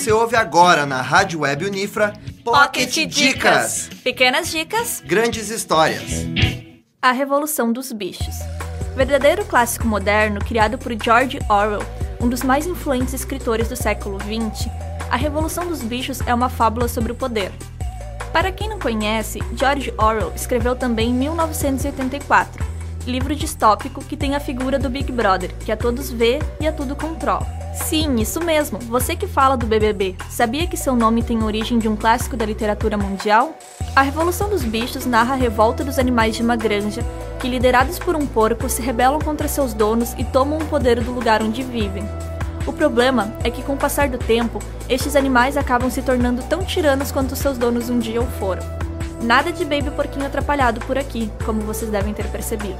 Você ouve agora na Rádio Web Unifra Pocket Dicas. Pequenas dicas. Grandes histórias. A Revolução dos Bichos. Verdadeiro clássico moderno criado por George Orwell, um dos mais influentes escritores do século XX, A Revolução dos Bichos é uma fábula sobre o poder. Para quem não conhece, George Orwell escreveu também em 1984, livro distópico que tem a figura do Big Brother, que a todos vê e a tudo controla. Sim, isso mesmo, você que fala do BBB, sabia que seu nome tem origem de um clássico da literatura mundial? A Revolução dos Bichos narra a revolta dos animais de uma granja, que liderados por um porco se rebelam contra seus donos e tomam o poder do lugar onde vivem. O problema é que, com o passar do tempo, estes animais acabam se tornando tão tiranos quanto seus donos um dia o foram. Nada de baby porquinho atrapalhado por aqui, como vocês devem ter percebido.